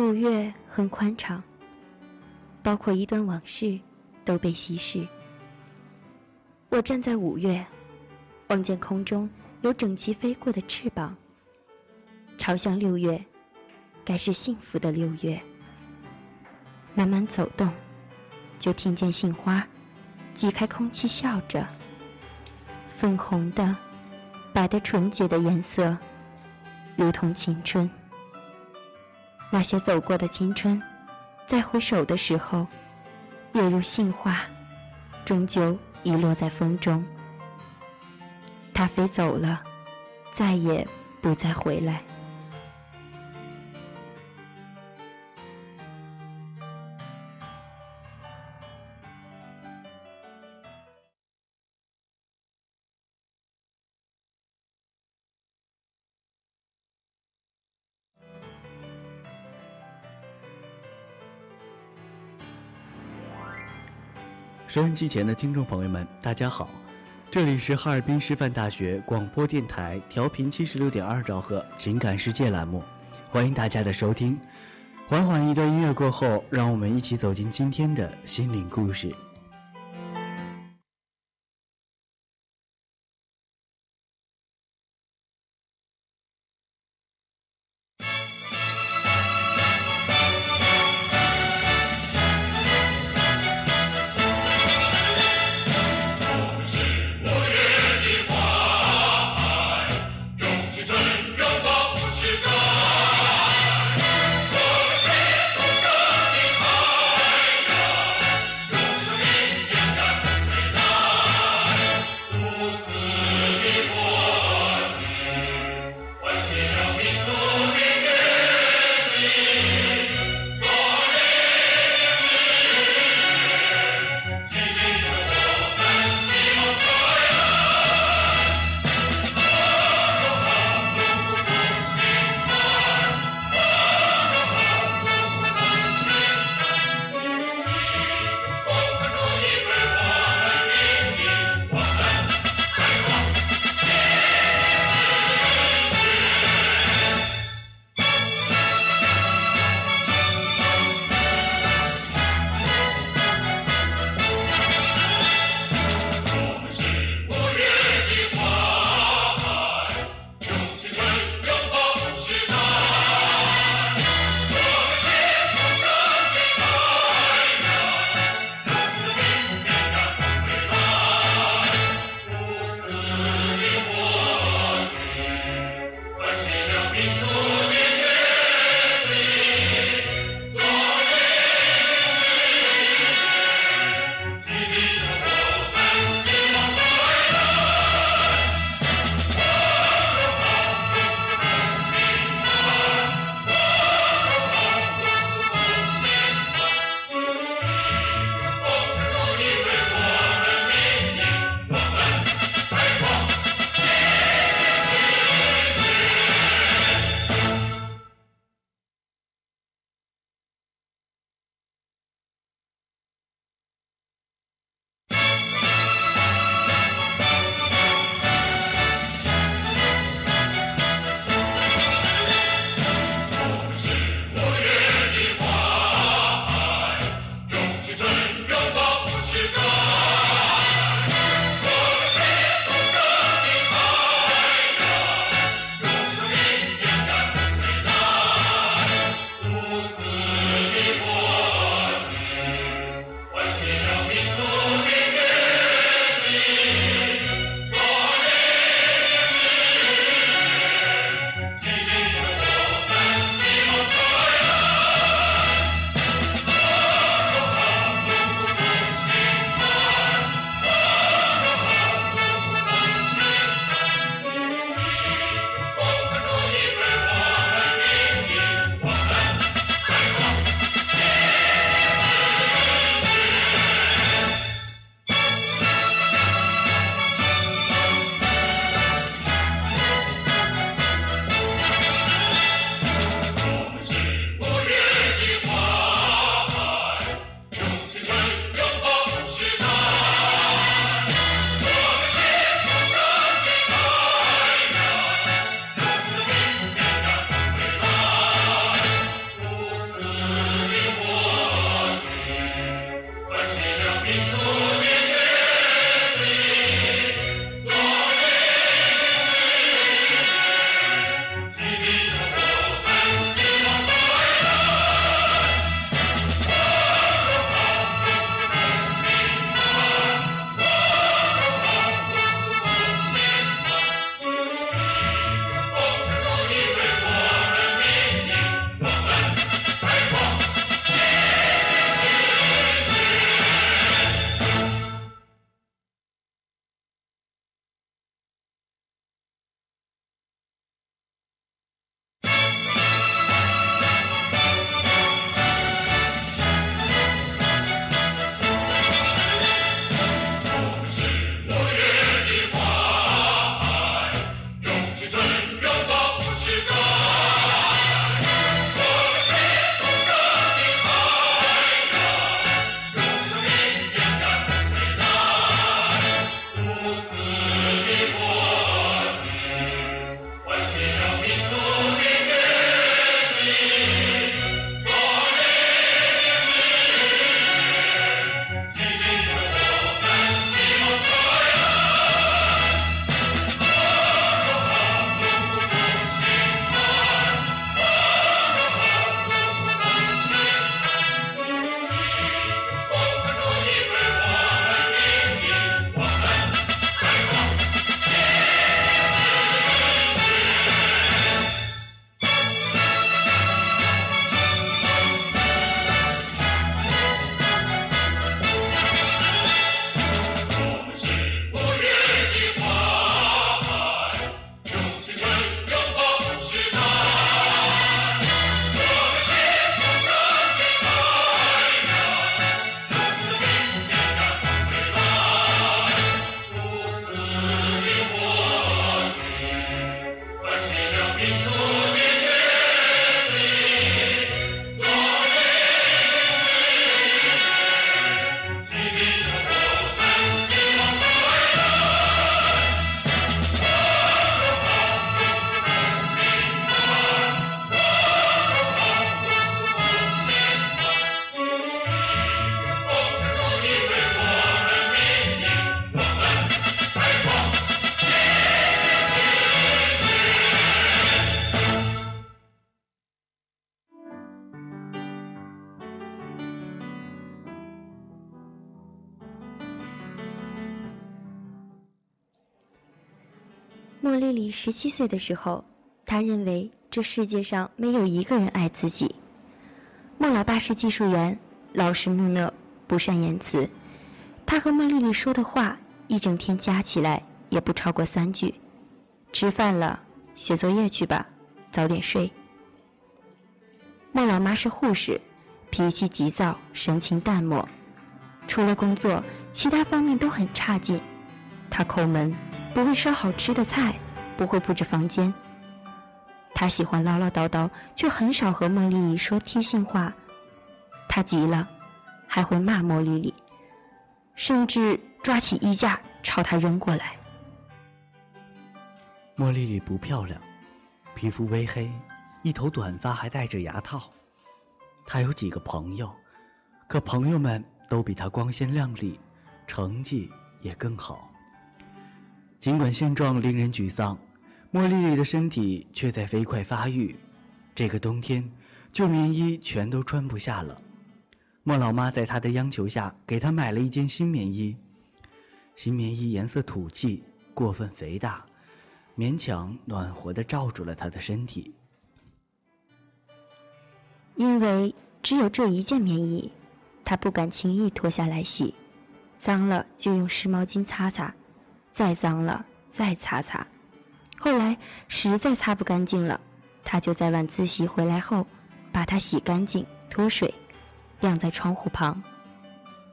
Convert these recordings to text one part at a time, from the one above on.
五月很宽敞，包括一段往事都被稀释。我站在五月，望见空中有整齐飞过的翅膀，朝向六月，该是幸福的六月。慢慢走动，就听见杏花挤开空气笑着，粉红的、白的纯洁的颜色，如同青春。那些走过的青春，再回首的时候，也如杏花，终究遗落在风中。它飞走了，再也不再回来。收音机前的听众朋友们，大家好，这里是哈尔滨师范大学广播电台调频七十六点二兆赫情感世界栏目，欢迎大家的收听。缓缓一段音乐过后，让我们一起走进今天的心灵故事。莫莉莉十七岁的时候，她认为这世界上没有一个人爱自己。莫老爸是技术员，老实木讷，不善言辞。他和莫莉莉说的话，一整天加起来也不超过三句。吃饭了，写作业去吧，早点睡。莫老妈是护士，脾气急躁，神情淡漠，除了工作，其他方面都很差劲。他抠门。不会烧好吃的菜，不会布置房间。他喜欢唠唠叨叨，却很少和莫莉莉说贴心话。他急了，还会骂莫莉莉，甚至抓起衣架朝她扔过来。莫莉莉不漂亮，皮肤微黑，一头短发还戴着牙套。她有几个朋友，可朋友们都比她光鲜亮丽，成绩也更好。尽管现状令人沮丧，莫莉莉的身体却在飞快发育。这个冬天，旧棉衣全都穿不下了。莫老妈在她的央求下，给她买了一件新棉衣。新棉衣颜色土气，过分肥大，勉强暖和地罩住了她的身体。因为只有这一件棉衣，她不敢轻易脱下来洗，脏了就用湿毛巾擦擦。再脏了，再擦擦。后来实在擦不干净了，他就在晚自习回来后，把它洗干净，脱水，晾在窗户旁。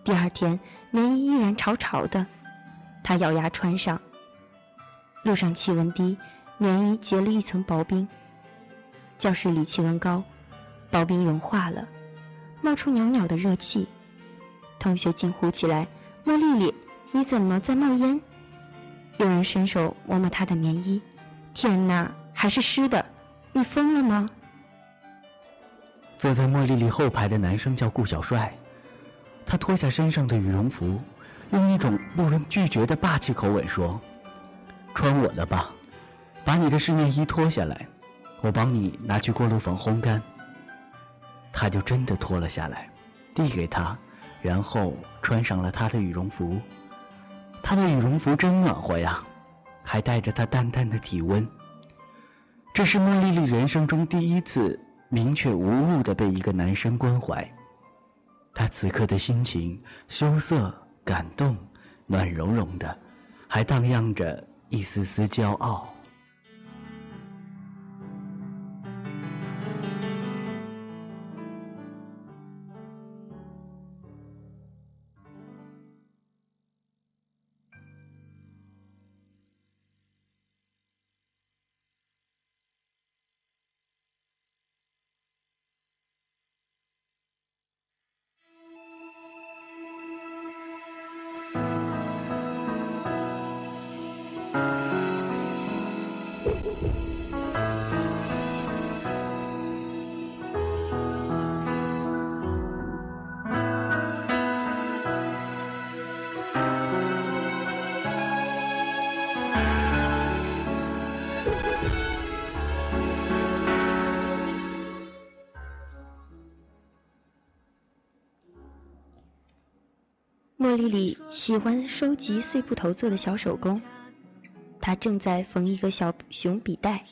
第二天，棉衣依然潮潮的，他咬牙穿上。路上气温低，棉衣结了一层薄冰。教室里气温高，薄冰融化了，冒出袅袅的热气。同学惊呼起来：“莫莉莉，你怎么在冒烟？”有人伸手摸摸他的棉衣，天哪，还是湿的！你疯了吗？坐在莫莉莉后排的男生叫顾小帅，他脱下身上的羽绒服，用一种不容拒绝的霸气口吻说：“穿我的吧，把你的湿棉衣脱下来，我帮你拿去锅炉房烘干。”他就真的脱了下来，递给他，然后穿上了他的羽绒服。她的羽绒服真暖和呀，还带着她淡淡的体温。这是莫莉莉人生中第一次明确无误的被一个男生关怀。她此刻的心情羞涩、感动、暖融融的，还荡漾着一丝丝骄傲。喜欢收集碎布头做的小手工，他正在缝一个小熊笔袋。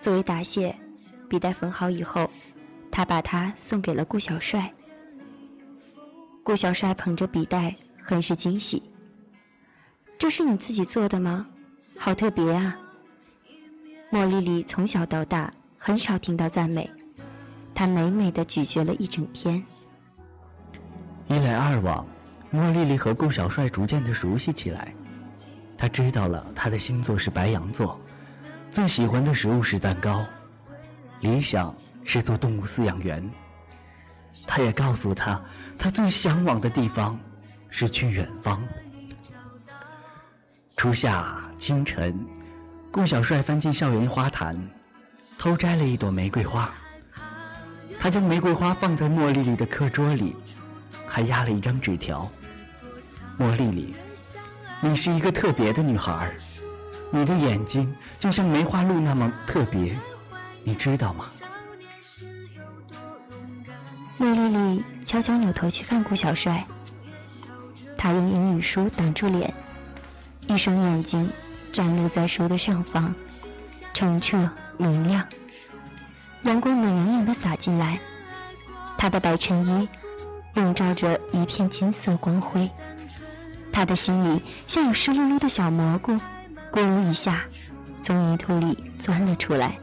作为答谢，笔袋缝好以后，他把它送给了顾小帅。顾小帅捧着笔袋，很是惊喜：“这是你自己做的吗？好特别啊！”莫莉莉从小到大很少听到赞美，她美美的咀嚼了一整天。一来二往。莫莉莉和顾小帅逐渐的熟悉起来，他知道了他的星座是白羊座，最喜欢的食物是蛋糕，理想是做动物饲养员。他也告诉他，他最向往的地方是去远方。初夏清晨，顾小帅翻进校园花坛，偷摘了一朵玫瑰花。他将玫瑰花放在莫莉莉的课桌里，还压了一张纸条。莫莉莉，你是一个特别的女孩，你的眼睛就像梅花鹿那么特别，你知道吗？莫莉莉悄悄扭头去看顾小帅，他用英语书挡住脸，一双眼睛展露在书的上方，澄澈明亮。阳光暖洋洋的洒进来，他的白衬衣笼罩着一片金色光辉。他的心里像有湿漉漉的小蘑菇，咕噜一下从泥土里钻了出来。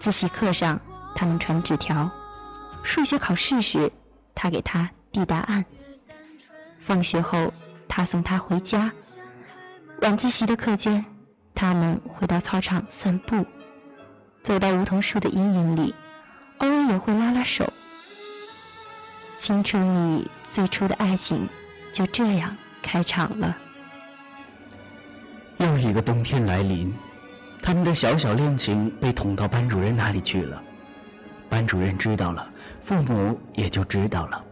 自习课上，他们传纸条；数学考试时，他给他递答案；放学后，他送他回家；晚自习的课间，他们回到操场散步，走到梧桐树的阴影里，偶尔也会拉拉手。青春里最初的爱情。就这样开场了。又一个冬天来临，他们的小小恋情被捅到班主任那里去了。班主任知道了，父母也就知道了。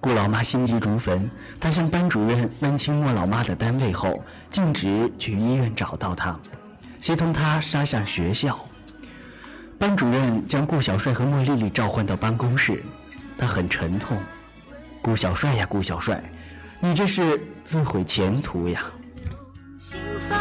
顾老妈心急如焚，她向班主任问清莫老妈的单位后，径直去医院找到她，协同她杀向学校。班主任将顾小帅和莫丽丽召唤到办公室，他很沉痛。顾小帅呀，顾小帅。你这是自毁前途呀！单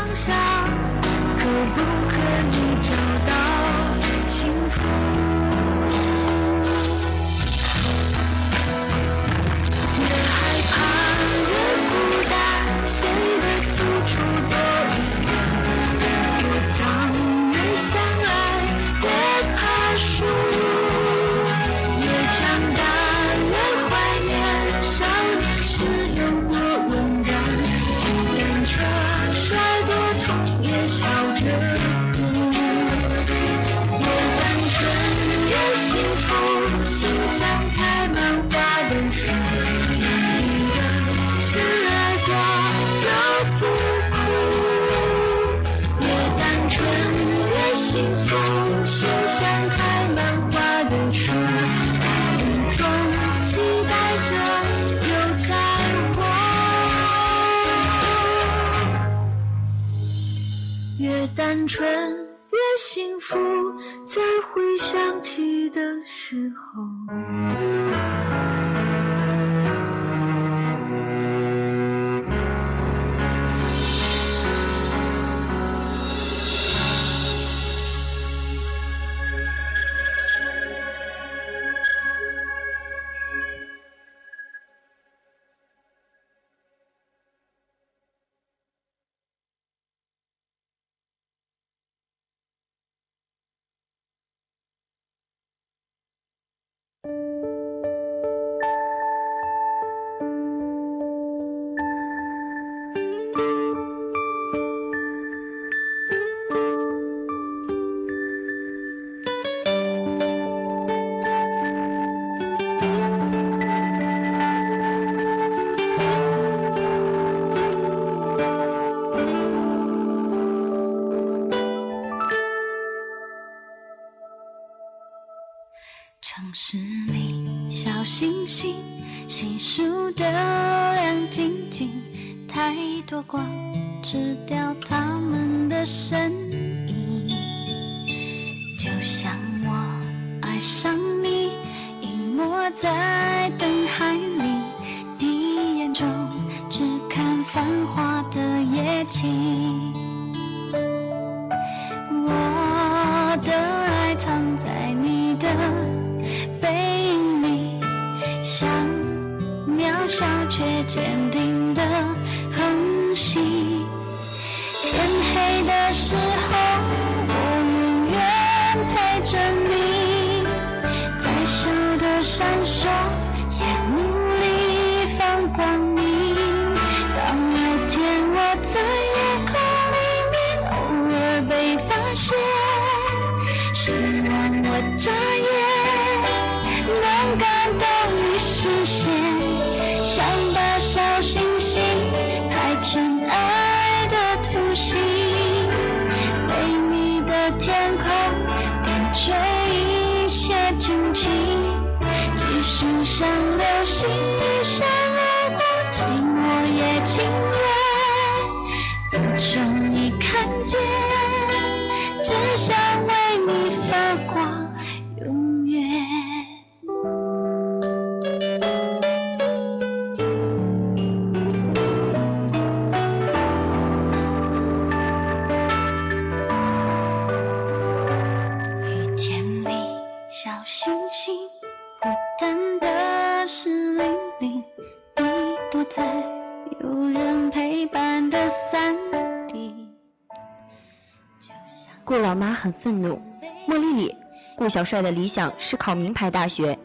顾小帅的理想是考名牌大学，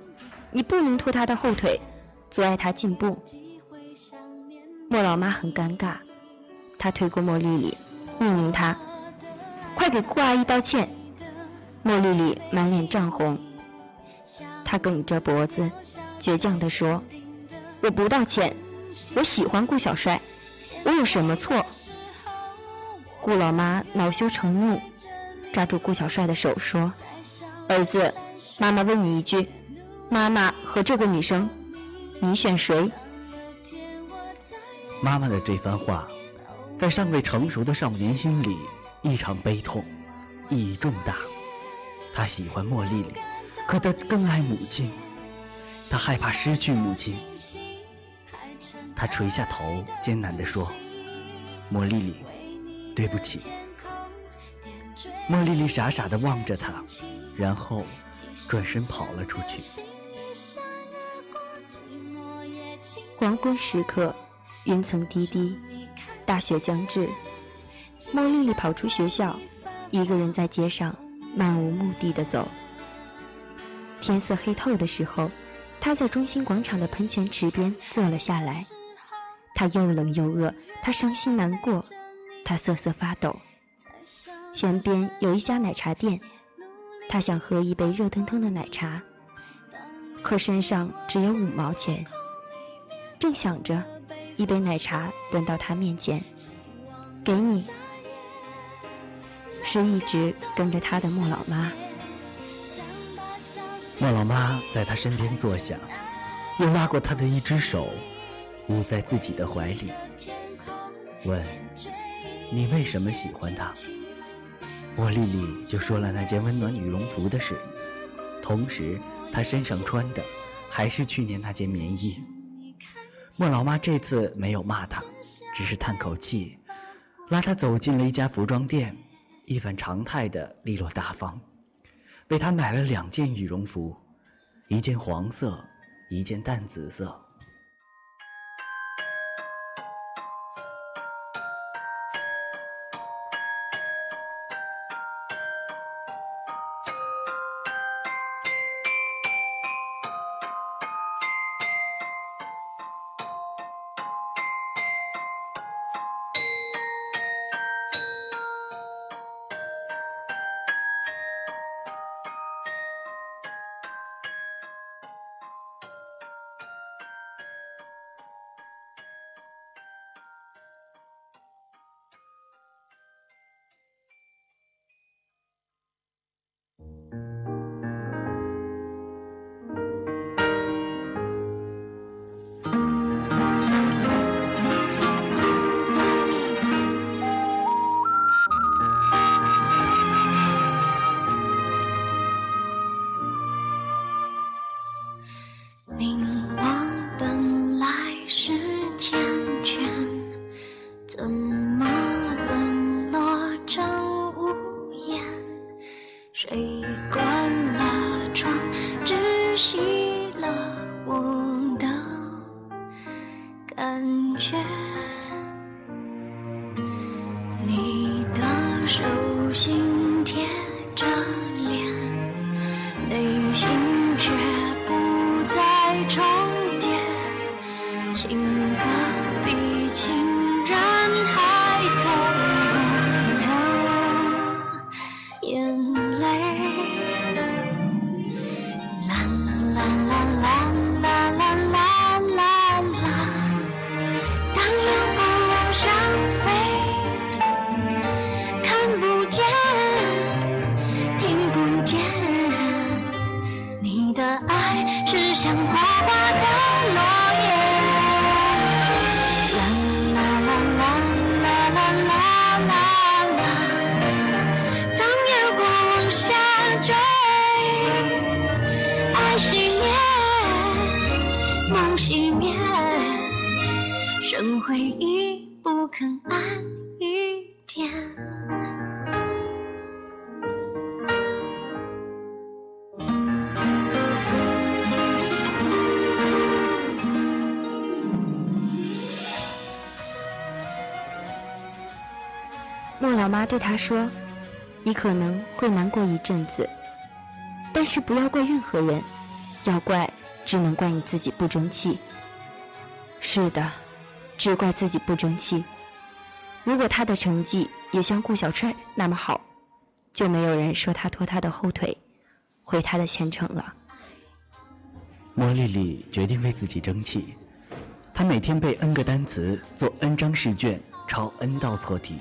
你不能拖他的后腿，阻碍他进步。莫老妈很尴尬，她推过莫丽丽，命令她：“快给顾阿姨道歉。”莫丽丽满脸涨红，她梗着脖子，倔强地说：“我不道歉，我喜欢顾小帅，我有什么错？”顾老妈恼羞成怒，抓住顾小帅的手说：“儿子，妈妈问你一句，妈妈和这个女生，你选谁？”妈妈的这番话，在尚未成熟的少年心里异常悲痛，意义重大。他喜欢莫丽丽，可他更爱母亲，他害怕失去母亲。他垂下头，艰难地说：“莫丽丽，对不起。”莫丽丽傻傻地望着他，然后转身跑了出去。黄昏时刻。云层低低，大雪将至。莫丽丽跑出学校，一个人在街上漫无目的的走。天色黑透的时候，她在中心广场的喷泉池边坐了下来。她又冷又饿，她伤心难过，她瑟瑟发抖。前边有一家奶茶店，他想喝一杯热腾腾的奶茶，可身上只有五毛钱。正想着。一杯奶茶端到他面前，给你。是一直跟着他的莫老妈。莫老妈在他身边坐下，又拉过他的一只手，捂在自己的怀里，问：“你为什么喜欢他？”莫莉莉就说了那件温暖羽绒服的事，同时她身上穿的还是去年那件棉衣。莫老妈这次没有骂他，只是叹口气，拉他走进了一家服装店，一反常态的利落大方，为他买了两件羽绒服，一件黄色，一件淡紫色。对他说：“你可能会难过一阵子，但是不要怪任何人，要怪只能怪你自己不争气。是的，只怪自己不争气。如果他的成绩也像顾小帅那么好，就没有人说他拖他的后腿，毁他的前程了。”莫莉莉决定为自己争气，她每天背 n 个单词，做 n 张试卷，抄 n 道错题。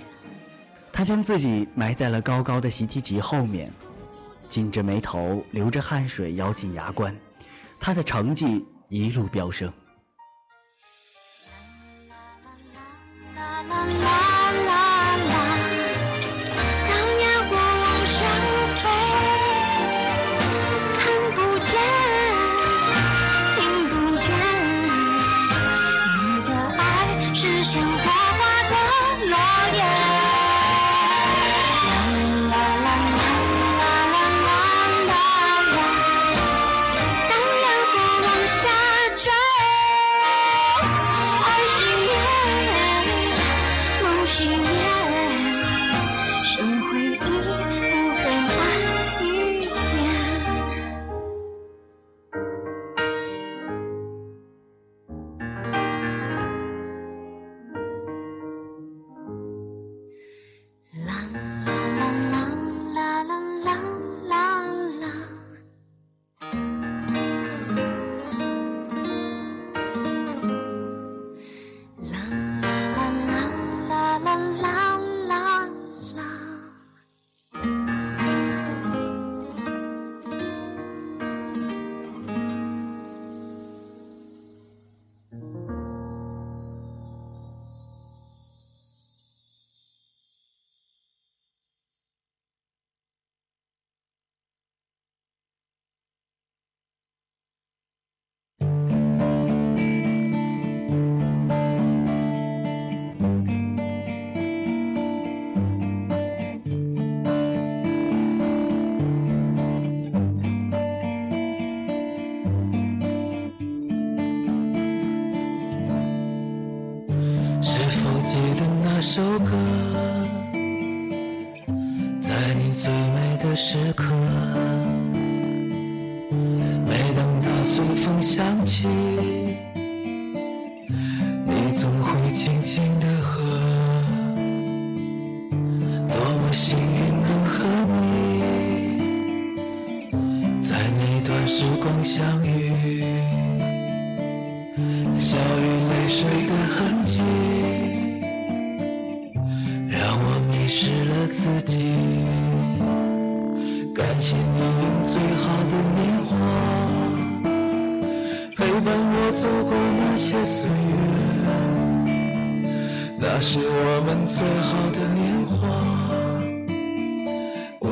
他将自己埋在了高高的习题集后面，紧着眉头，流着汗水，咬紧牙关。他的成绩一路飙升。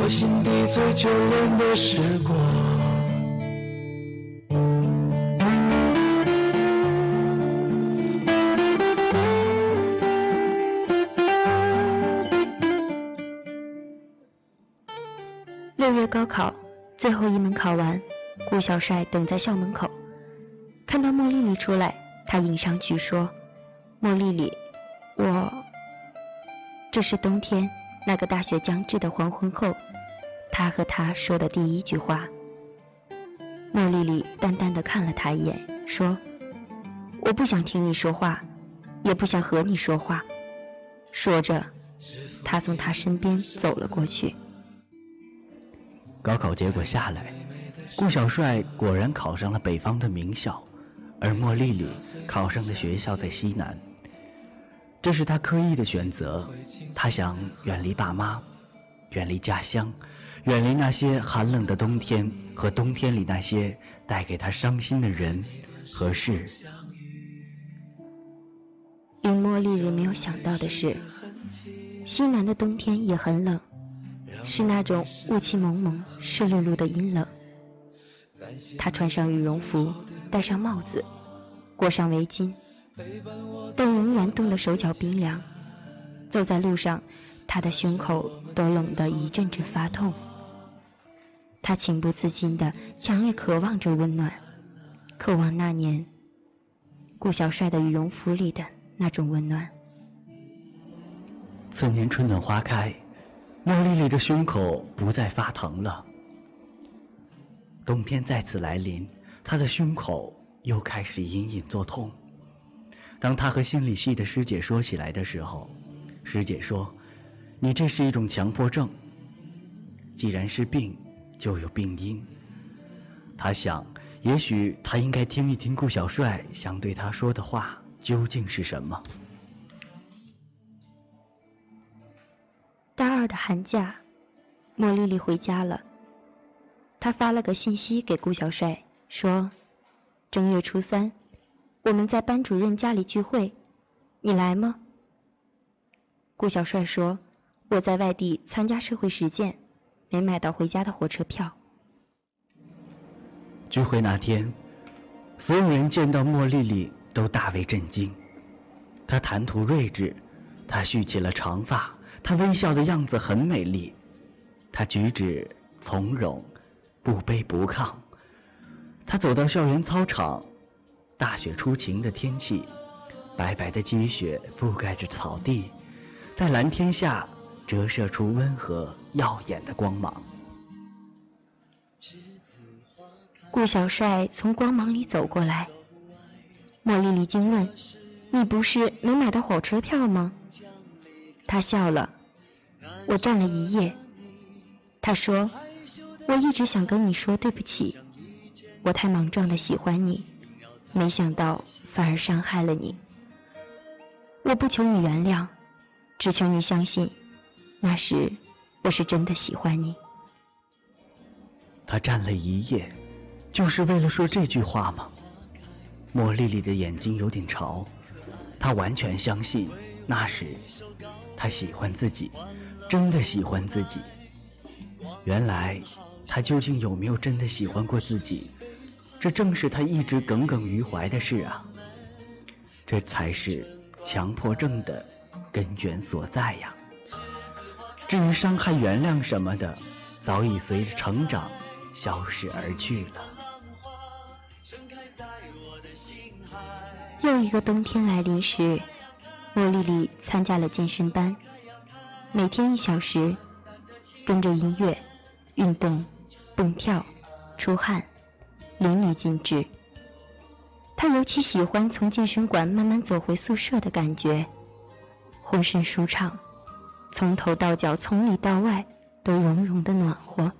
我心底最眷恋的时光。六月高考最后一门考完，顾小帅等在校门口，看到莫莉莉出来，他迎上去说：“莫莉莉。”我，这是冬天那个大雪将至的黄昏后，他和他说的第一句话。莫莉莉淡淡的看了他一眼，说：“我不想听你说话，也不想和你说话。”说着，他从他身边走了过去。高考结果下来，顾小帅果然考上了北方的名校，而莫莉莉考上的学校在西南。这是他刻意的选择，他想远离爸妈，远离家乡，远离那些寒冷的冬天和冬天里那些带给他伤心的人和事。令莫莉没有想到的是，西南的冬天也很冷，是那种雾气蒙蒙、湿漉漉的阴冷。他穿上羽绒服，戴上帽子，裹上围巾。但仍然冻得手脚冰凉，走在路上，他的胸口都冷得一阵阵发痛。他情不自禁地强烈渴望着温暖，渴望那年顾小帅的羽绒服里的那种温暖。次年春暖花开，莫莉莉的胸口不再发疼了。冬天再次来临，她的胸口又开始隐隐作痛。当她和心理系的师姐说起来的时候，师姐说：“你这是一种强迫症。既然是病，就有病因。”他想，也许他应该听一听顾小帅想对他说的话究竟是什么。大二的寒假，莫莉莉回家了。他发了个信息给顾小帅，说：“正月初三，我们在班主任家里聚会，你来吗？”顾小帅说：“我在外地参加社会实践，没买到回家的火车票。”聚会那天，所有人见到莫莉莉都大为震惊。她谈吐睿智，她蓄起了长发，她微笑的样子很美丽，她举止从容。不卑不亢。他走到校园操场，大雪初晴的天气，白白的积雪覆盖着草地，在蓝天下折射出温和耀眼的光芒。顾小帅从光芒里走过来，莫莉莉惊问：“你不是没买到火车票吗？”他笑了：“我站了一夜。”他说。我一直想跟你说对不起，我太莽撞的喜欢你，没想到反而伤害了你。我不求你原谅，只求你相信，那时我是真的喜欢你。他站了一夜，就是为了说这句话吗？莫莉莉的眼睛有点潮，她完全相信，那时他喜欢自己，真的喜欢自己。原来。他究竟有没有真的喜欢过自己？这正是他一直耿耿于怀的事啊！这才是强迫症的根源所在呀。至于伤害、原谅什么的，早已随着成长消失而去了。又一个冬天来临时，莫莉莉参加了健身班，每天一小时，跟着音乐运动。蹦跳、出汗，淋漓尽致。他尤其喜欢从健身馆慢慢走回宿舍的感觉，浑身舒畅，从头到脚、从里到外都融融的暖和。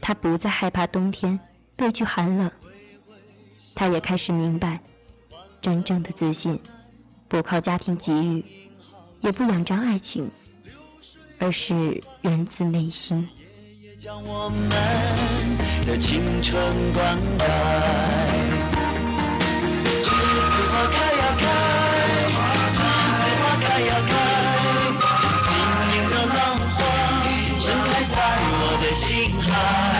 他不再害怕冬天畏惧寒冷，他也开始明白，真正的自信，不靠家庭给予，也不仰仗爱情，而是源自内心。的青春灌溉。栀子花开呀开，栀子花开呀开，心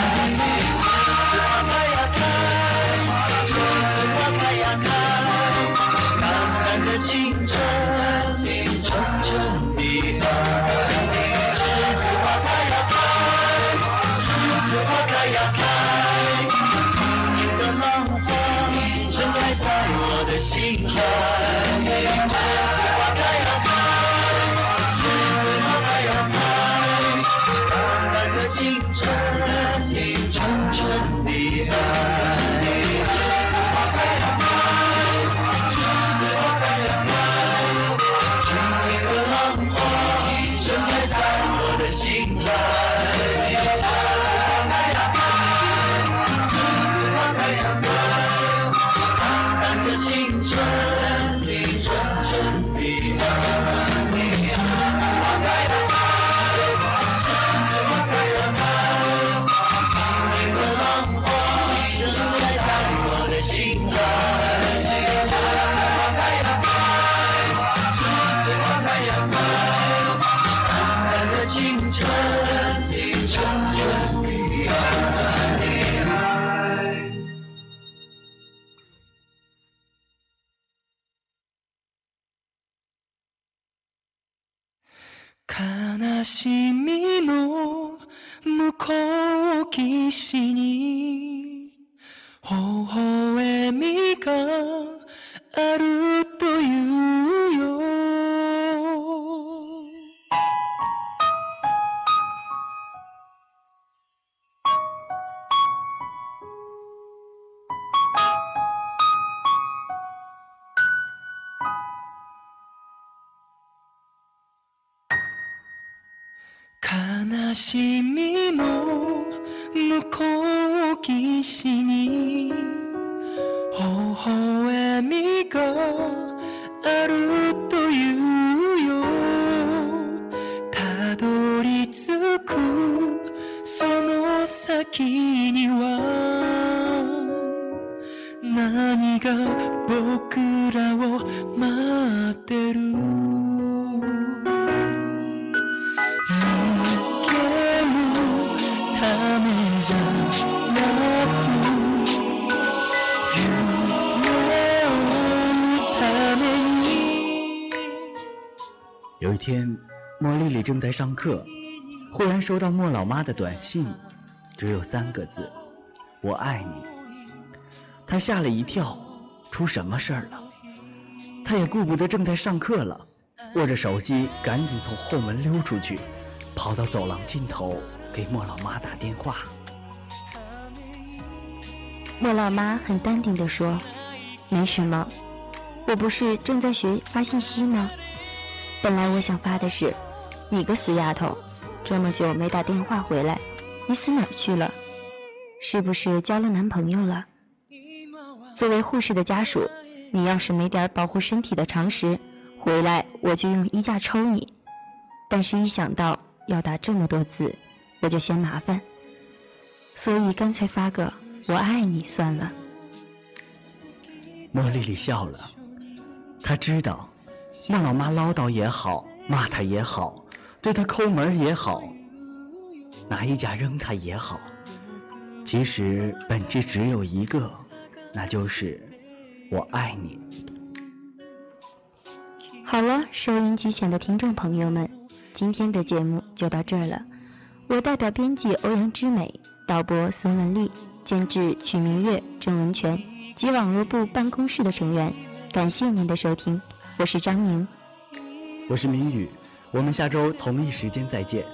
信你。在上课，忽然收到莫老妈的短信，只有三个字：“我爱你。”她吓了一跳，出什么事儿了？她也顾不得正在上课了，握着手机赶紧从后门溜出去，跑到走廊尽头给莫老妈打电话。莫老妈很淡定地说：“没什么，我不是正在学发信息吗？本来我想发的是，你个死丫头，这么久没打电话回来，你死哪儿去了？是不是交了男朋友了？作为护士的家属，你要是没点保护身体的常识，回来我就用衣架抽你。但是，一想到要打这么多字，我就嫌麻烦，所以干脆发个‘我爱你’算了。”莫莉莉笑了，她知道，莫老妈唠叨也好，骂她也好，对他抠门也好，拿一架扔他也好，其实本质只有一个，那就是我爱你。好了，收音机前的听众朋友们，今天的节目就到这儿了。我代表编辑欧阳之美、导播孙文丽、监制曲明月、郑文全及网络部办公室的成员，感谢您的收听，我是张宁。我是明宇，我们下周同一时间再见。